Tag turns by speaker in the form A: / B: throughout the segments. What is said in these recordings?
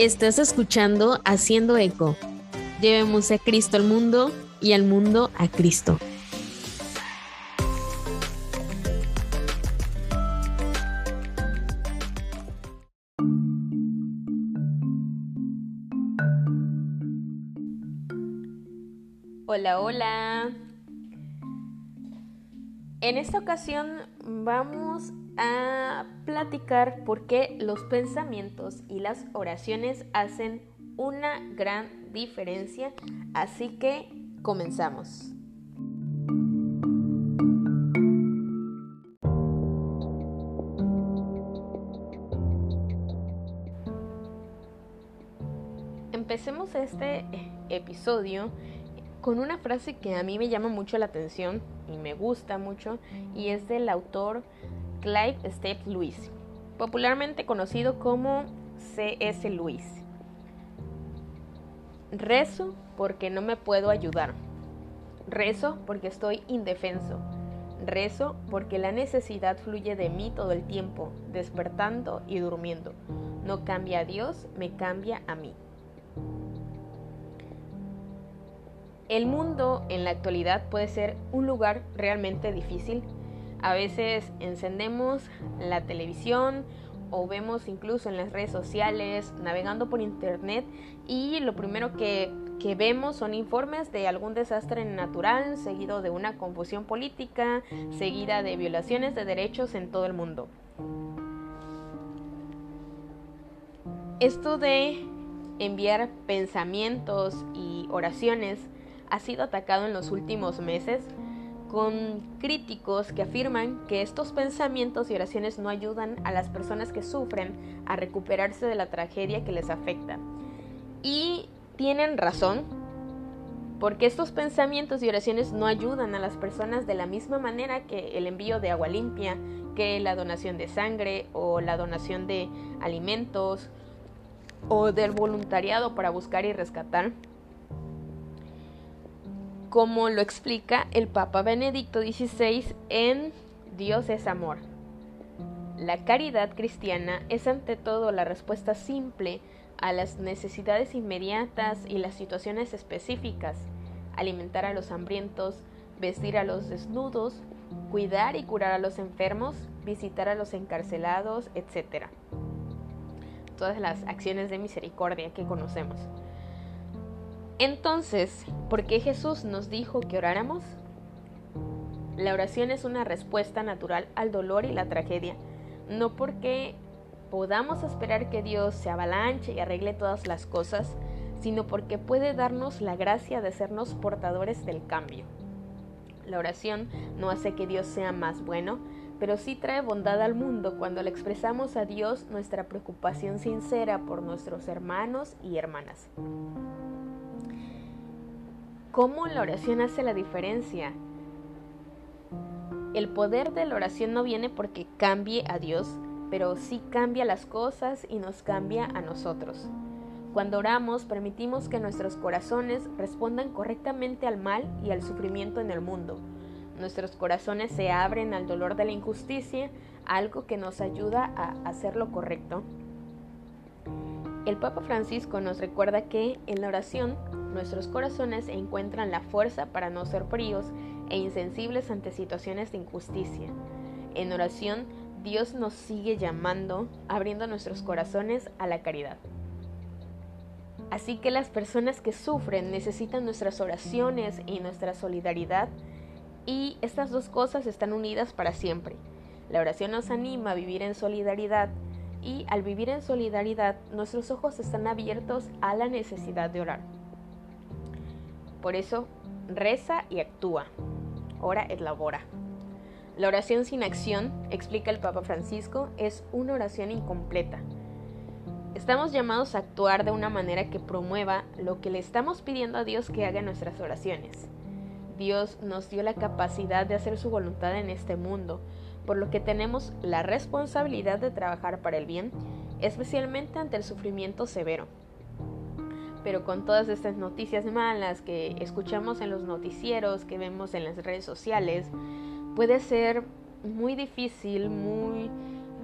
A: Estás escuchando Haciendo Eco. Llevemos a Cristo al mundo y al mundo a Cristo. Hola, hola. En esta ocasión vamos a platicar por qué los pensamientos y las oraciones hacen una gran diferencia. Así que comenzamos. Empecemos este episodio con una frase que a mí me llama mucho la atención y me gusta mucho y es del autor Clive Steph Lewis, popularmente conocido como C.S. Lewis. Rezo porque no me puedo ayudar. Rezo porque estoy indefenso. Rezo porque la necesidad fluye de mí todo el tiempo, despertando y durmiendo. No cambia a Dios, me cambia a mí. El mundo en la actualidad puede ser un lugar realmente difícil a veces encendemos la televisión o vemos incluso en las redes sociales, navegando por internet y lo primero que, vemos son informes de algún desastre natural, seguido de una confusión política, seguida de violaciones de derechos en todo el mundo. Esto de enviar pensamientos y oraciones ha sido atacado en los últimos meses con críticos que afirman que estos pensamientos y oraciones no ayudan a las personas que sufren a recuperarse de la tragedia que les afecta. Y tienen razón, porque estos pensamientos y oraciones no ayudan a las personas de la misma manera que el envío de agua limpia, que la donación de sangre o la donación de alimentos o del voluntariado para buscar y rescatar como lo explica el Papa Benedicto XVI en Dios es amor. La caridad cristiana es ante todo la respuesta simple a las necesidades inmediatas y las situaciones específicas, alimentar a los hambrientos, vestir a los desnudos, cuidar y curar a los enfermos, visitar a los encarcelados, etc. Todas las acciones de misericordia que conocemos. Entonces, ¿por qué Jesús nos dijo que oráramos? La oración es una respuesta natural al dolor y la tragedia, no porque podamos esperar que Dios se avalanche y arregle todas las cosas, sino porque puede darnos la gracia de sernos portadores del cambio. La oración no hace que Dios sea más bueno, pero sí trae bondad al mundo cuando le expresamos a Dios nuestra preocupación sincera por nuestros hermanos y hermanas. ¿Cómo la oración hace la diferencia? El poder de la oración no viene porque cambie a Dios, pero sí cambia las cosas y nos cambia a nosotros. Cuando oramos, permitimos que nuestros corazones respondan correctamente al mal y al sufrimiento en el mundo. Nuestros corazones se abren al dolor de la injusticia, algo que nos ayuda a hacer lo correcto. El Papa Francisco nos recuerda que en la oración nuestros corazones encuentran la fuerza para no ser fríos e insensibles ante situaciones de injusticia. En oración, Dios nos sigue llamando, abriendo nuestros corazones a la caridad. Así que las personas que sufren necesitan nuestras oraciones y nuestra solidaridad y estas dos cosas están unidas para siempre. La oración nos anima a vivir en solidaridad y al vivir en solidaridad nuestros ojos están abiertos a la necesidad de orar. Por eso, reza y actúa. Ora et labora. La oración sin acción, explica el Papa Francisco, es una oración incompleta. Estamos llamados a actuar de una manera que promueva lo que le estamos pidiendo a Dios que haga en nuestras oraciones. Dios nos dio la capacidad de hacer su voluntad en este mundo, por lo que tenemos la responsabilidad de trabajar para el bien, especialmente ante el sufrimiento severo pero con todas estas noticias malas que escuchamos en los noticieros, que vemos en las redes sociales, puede ser muy difícil, muy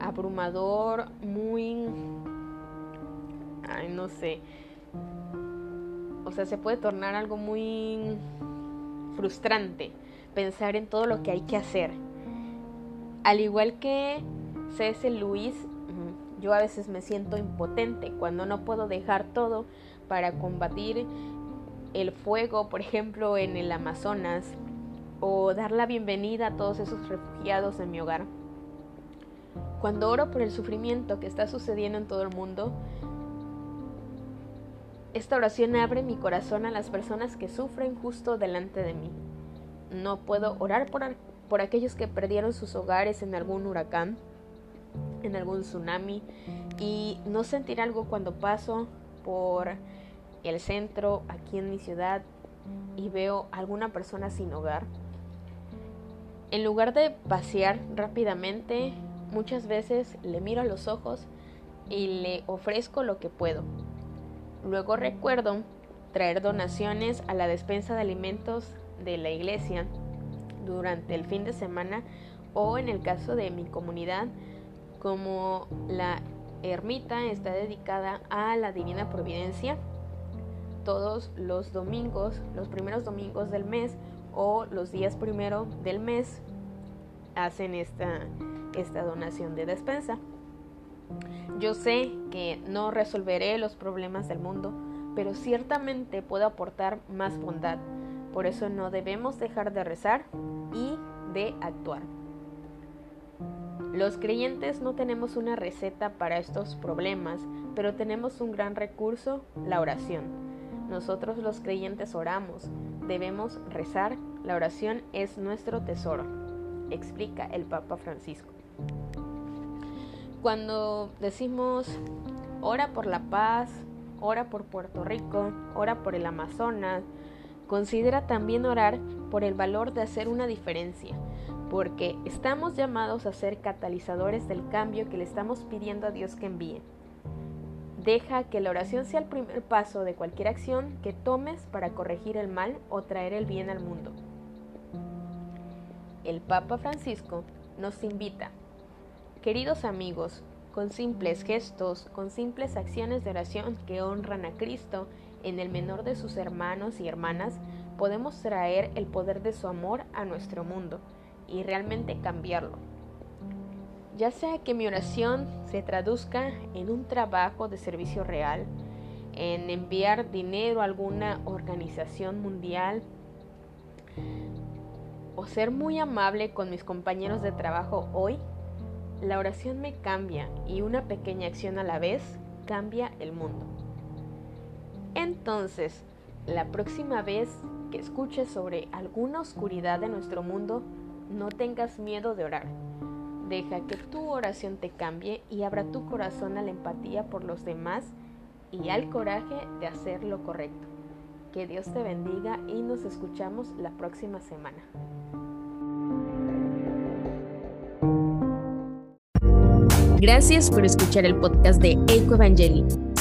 A: abrumador, muy ay, no sé. O sea, se puede tornar algo muy frustrante pensar en todo lo que hay que hacer. Al igual que C.S. Luis, yo a veces me siento impotente cuando no puedo dejar todo para combatir el fuego, por ejemplo, en el Amazonas, o dar la bienvenida a todos esos refugiados en mi hogar. Cuando oro por el sufrimiento que está sucediendo en todo el mundo, esta oración abre mi corazón a las personas que sufren justo delante de mí. No puedo orar por, por aquellos que perdieron sus hogares en algún huracán, en algún tsunami, y no sentir algo cuando paso por el centro aquí en mi ciudad y veo alguna persona sin hogar. En lugar de pasear rápidamente, muchas veces le miro a los ojos y le ofrezco lo que puedo. Luego recuerdo traer donaciones a la despensa de alimentos de la iglesia durante el fin de semana o en el caso de mi comunidad, como la ermita está dedicada a la Divina Providencia, todos los domingos, los primeros domingos del mes o los días primero del mes hacen esta, esta donación de despensa. Yo sé que no resolveré los problemas del mundo, pero ciertamente puedo aportar más bondad. Por eso no debemos dejar de rezar y de actuar. Los creyentes no tenemos una receta para estos problemas, pero tenemos un gran recurso, la oración. Nosotros los creyentes oramos, debemos rezar, la oración es nuestro tesoro, explica el Papa Francisco. Cuando decimos ora por la paz, ora por Puerto Rico, ora por el Amazonas, considera también orar por el valor de hacer una diferencia, porque estamos llamados a ser catalizadores del cambio que le estamos pidiendo a Dios que envíe. Deja que la oración sea el primer paso de cualquier acción que tomes para corregir el mal o traer el bien al mundo. El Papa Francisco nos invita Queridos amigos, con simples gestos, con simples acciones de oración que honran a Cristo en el menor de sus hermanos y hermanas, podemos traer el poder de su amor a nuestro mundo y realmente cambiarlo. Ya sea que mi oración se traduzca en un trabajo de servicio real, en enviar dinero a alguna organización mundial, o ser muy amable con mis compañeros de trabajo hoy, la oración me cambia y una pequeña acción a la vez cambia el mundo. Entonces, la próxima vez que escuches sobre alguna oscuridad de nuestro mundo, no tengas miedo de orar. Deja que tu oración te cambie y abra tu corazón a la empatía por los demás y al coraje de hacer lo correcto. Que Dios te bendiga y nos escuchamos la próxima semana.
B: Gracias por escuchar el podcast de Eco Evangeli.